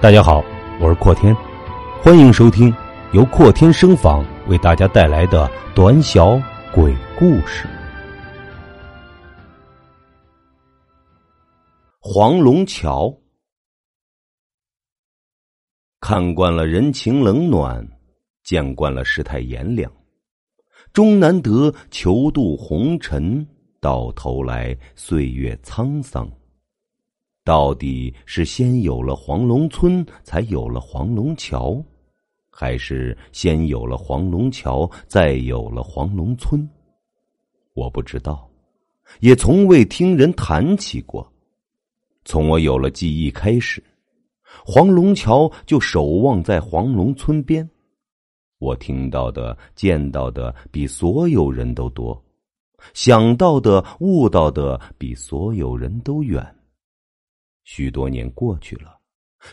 大家好，我是阔天，欢迎收听由阔天声访为大家带来的短小鬼故事《黄龙桥》。看惯了人情冷暖，见惯了世态炎凉，终难得求渡红尘，到头来岁月沧桑。到底是先有了黄龙村，才有了黄龙桥，还是先有了黄龙桥，再有了黄龙村？我不知道，也从未听人谈起过。从我有了记忆开始，黄龙桥就守望在黄龙村边。我听到的、见到的比所有人都多，想到的、悟到的比所有人都远。许多年过去了，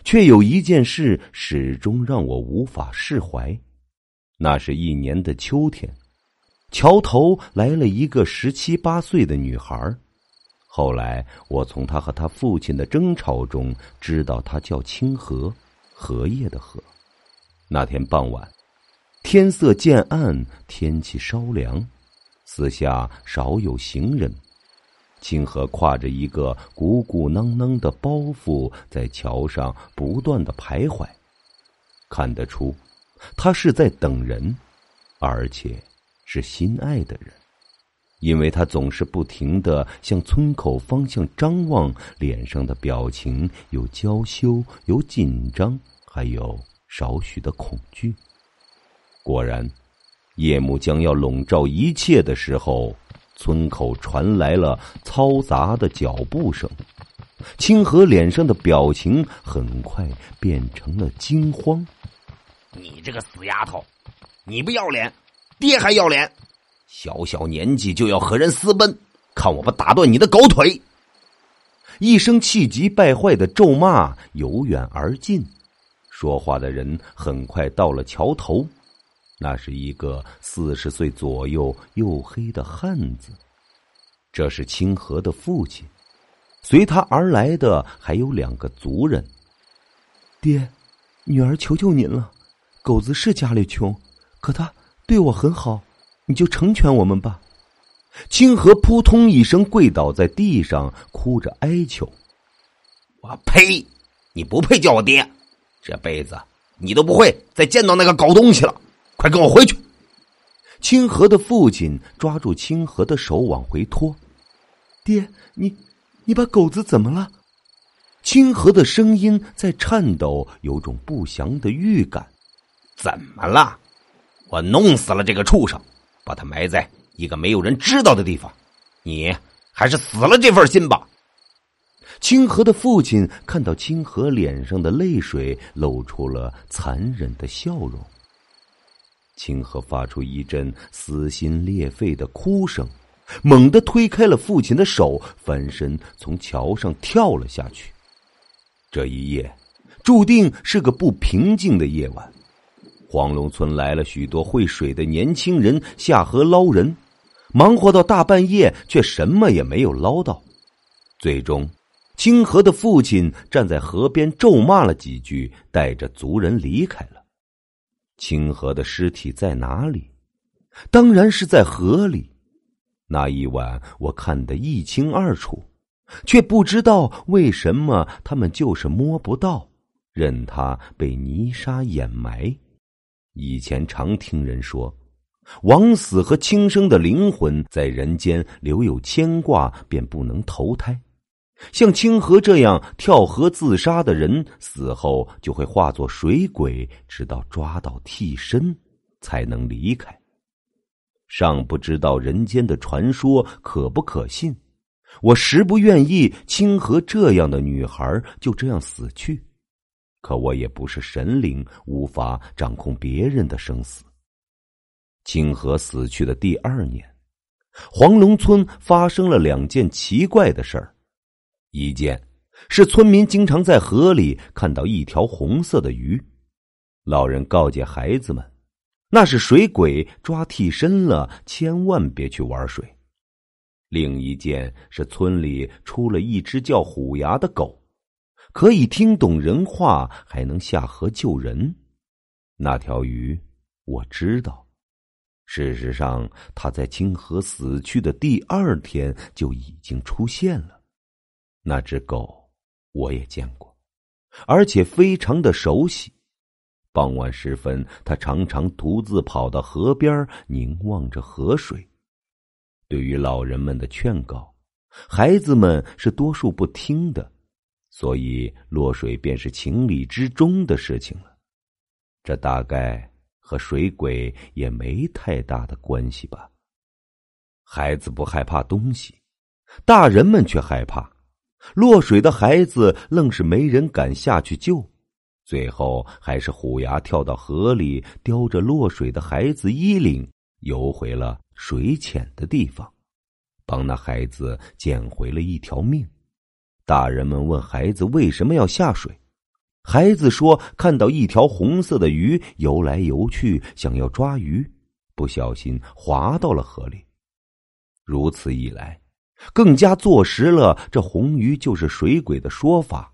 却有一件事始终让我无法释怀。那是一年的秋天，桥头来了一个十七八岁的女孩。后来，我从她和她父亲的争吵中知道，她叫清河，荷叶的荷。那天傍晚，天色渐暗，天气稍凉，四下少有行人。清河挎着一个鼓鼓囊囊的包袱，在桥上不断的徘徊。看得出，他是在等人，而且是心爱的人，因为他总是不停的向村口方向张望，脸上的表情有娇羞，有紧张，还有少许的恐惧。果然，夜幕将要笼罩一切的时候。村口传来了嘈杂的脚步声，清河脸上的表情很快变成了惊慌。你这个死丫头，你不要脸，爹还要脸！小小年纪就要和人私奔，看我不打断你的狗腿！一声气急败坏的咒骂由远而近，说话的人很快到了桥头。那是一个四十岁左右、黝黑的汉子，这是清河的父亲。随他而来的还有两个族人。爹，女儿求求您了，狗子是家里穷，可他对我很好，你就成全我们吧。清河扑通一声跪倒在地上，哭着哀求：“我呸！你不配叫我爹，这辈子你都不会再见到那个狗东西了。”快跟我回去！清河的父亲抓住清河的手往回拖。爹，你你把狗子怎么了？清河的声音在颤抖，有种不祥的预感。怎么了？我弄死了这个畜生，把他埋在一个没有人知道的地方。你还是死了这份心吧。清河的父亲看到清河脸上的泪水，露出了残忍的笑容。清河发出一阵撕心裂肺的哭声，猛地推开了父亲的手，翻身从桥上跳了下去。这一夜注定是个不平静的夜晚。黄龙村来了许多会水的年轻人下河捞人，忙活到大半夜，却什么也没有捞到。最终，清河的父亲站在河边咒骂了几句，带着族人离开了。清河的尸体在哪里？当然是在河里。那一晚我看得一清二楚，却不知道为什么他们就是摸不到，任他被泥沙掩埋。以前常听人说，枉死和轻生的灵魂在人间留有牵挂，便不能投胎。像清河这样跳河自杀的人，死后就会化作水鬼，直到抓到替身，才能离开。尚不知道人间的传说可不可信，我实不愿意清河这样的女孩就这样死去。可我也不是神灵，无法掌控别人的生死。清河死去的第二年，黄龙村发生了两件奇怪的事儿。一件是村民经常在河里看到一条红色的鱼，老人告诫孩子们，那是水鬼抓替身了，千万别去玩水。另一件是村里出了一只叫虎牙的狗，可以听懂人话，还能下河救人。那条鱼我知道，事实上，它在清河死去的第二天就已经出现了。那只狗我也见过，而且非常的熟悉。傍晚时分，它常常独自跑到河边，凝望着河水。对于老人们的劝告，孩子们是多数不听的，所以落水便是情理之中的事情了。这大概和水鬼也没太大的关系吧。孩子不害怕东西，大人们却害怕。落水的孩子愣是没人敢下去救，最后还是虎牙跳到河里，叼着落水的孩子衣领，游回了。水浅的地方，帮那孩子捡回了一条命。大人们问孩子为什么要下水，孩子说看到一条红色的鱼游来游去，想要抓鱼，不小心滑到了河里。如此一来，更加坐实了这红鱼就是水鬼的说法。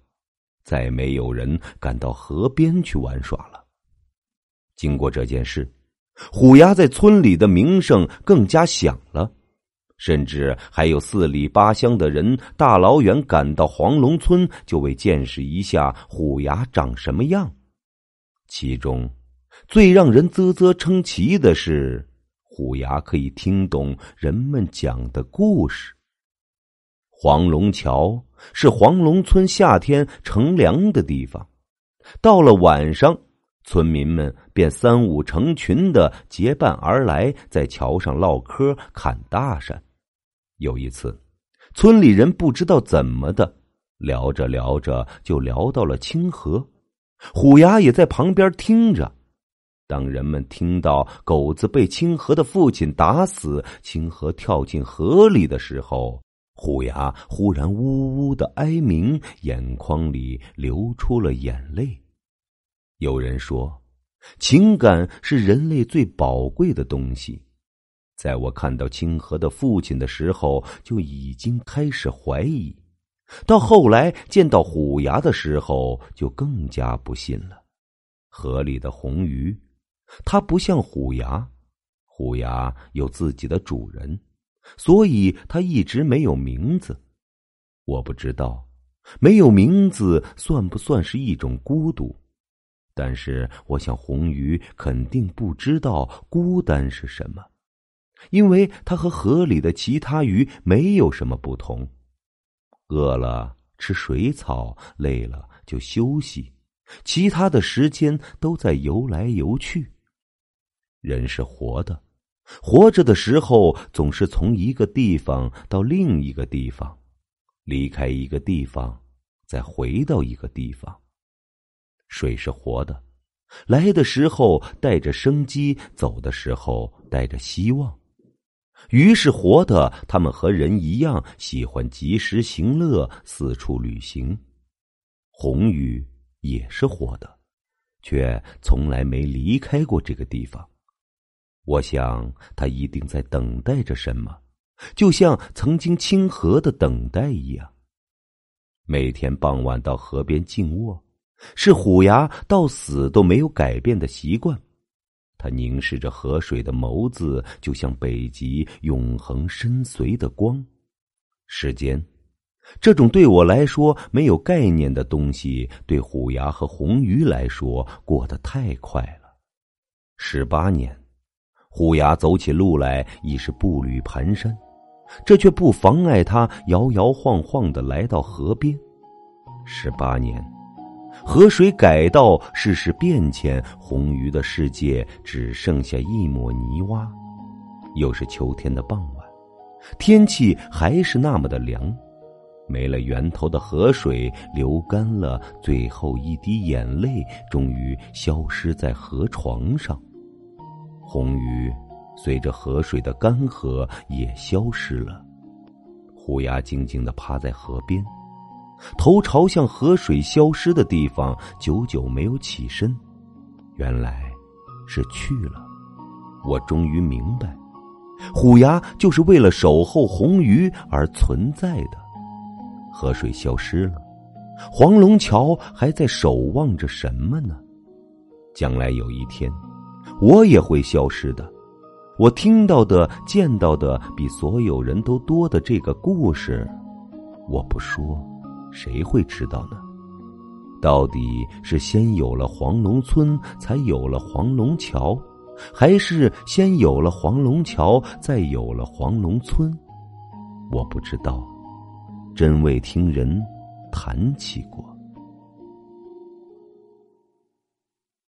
再没有人敢到河边去玩耍了。经过这件事。虎牙在村里的名声更加响了，甚至还有四里八乡的人大老远赶到黄龙村，就为见识一下虎牙长什么样。其中最让人啧啧称奇的是，虎牙可以听懂人们讲的故事。黄龙桥是黄龙村夏天乘凉的地方，到了晚上。村民们便三五成群的结伴而来，在桥上唠嗑、侃大山。有一次，村里人不知道怎么的，聊着聊着就聊到了清河。虎牙也在旁边听着。当人们听到狗子被清河的父亲打死，清河跳进河里的时候，虎牙忽然呜呜的哀鸣，眼眶里流出了眼泪。有人说，情感是人类最宝贵的东西。在我看到清河的父亲的时候，就已经开始怀疑；到后来见到虎牙的时候，就更加不信了。河里的红鱼，它不像虎牙，虎牙有自己的主人，所以它一直没有名字。我不知道，没有名字算不算是一种孤独？但是，我想红鱼肯定不知道孤单是什么，因为它和河里的其他鱼没有什么不同。饿了吃水草，累了就休息，其他的时间都在游来游去。人是活的，活着的时候总是从一个地方到另一个地方，离开一个地方，再回到一个地方。水是活的，来的时候带着生机，走的时候带着希望。鱼是活的，他们和人一样喜欢及时行乐，四处旅行。红鱼也是活的，却从来没离开过这个地方。我想，他一定在等待着什么，就像曾经清河的等待一样。每天傍晚到河边静卧。是虎牙到死都没有改变的习惯，他凝视着河水的眸子，就像北极永恒深邃的光。时间，这种对我来说没有概念的东西，对虎牙和红鱼来说过得太快了。十八年，虎牙走起路来已是步履蹒跚，这却不妨碍他摇摇晃晃的来到河边。十八年。河水改道，世事变迁，红鱼的世界只剩下一抹泥洼。又是秋天的傍晚，天气还是那么的凉，没了源头的河水流干了最后一滴眼泪，终于消失在河床上。红鱼随着河水的干涸也消失了。虎牙静静的趴在河边。头朝向河水消失的地方，久久没有起身。原来是去了。我终于明白，虎牙就是为了守候红鱼而存在的。河水消失了，黄龙桥还在守望着什么呢？将来有一天，我也会消失的。我听到的、见到的比所有人都多的这个故事，我不说，谁会知道呢？到底是先有了黄龙村，才有了黄龙桥，还是先有了黄龙桥，再有了黄龙村？我不知道，真未听人谈起过。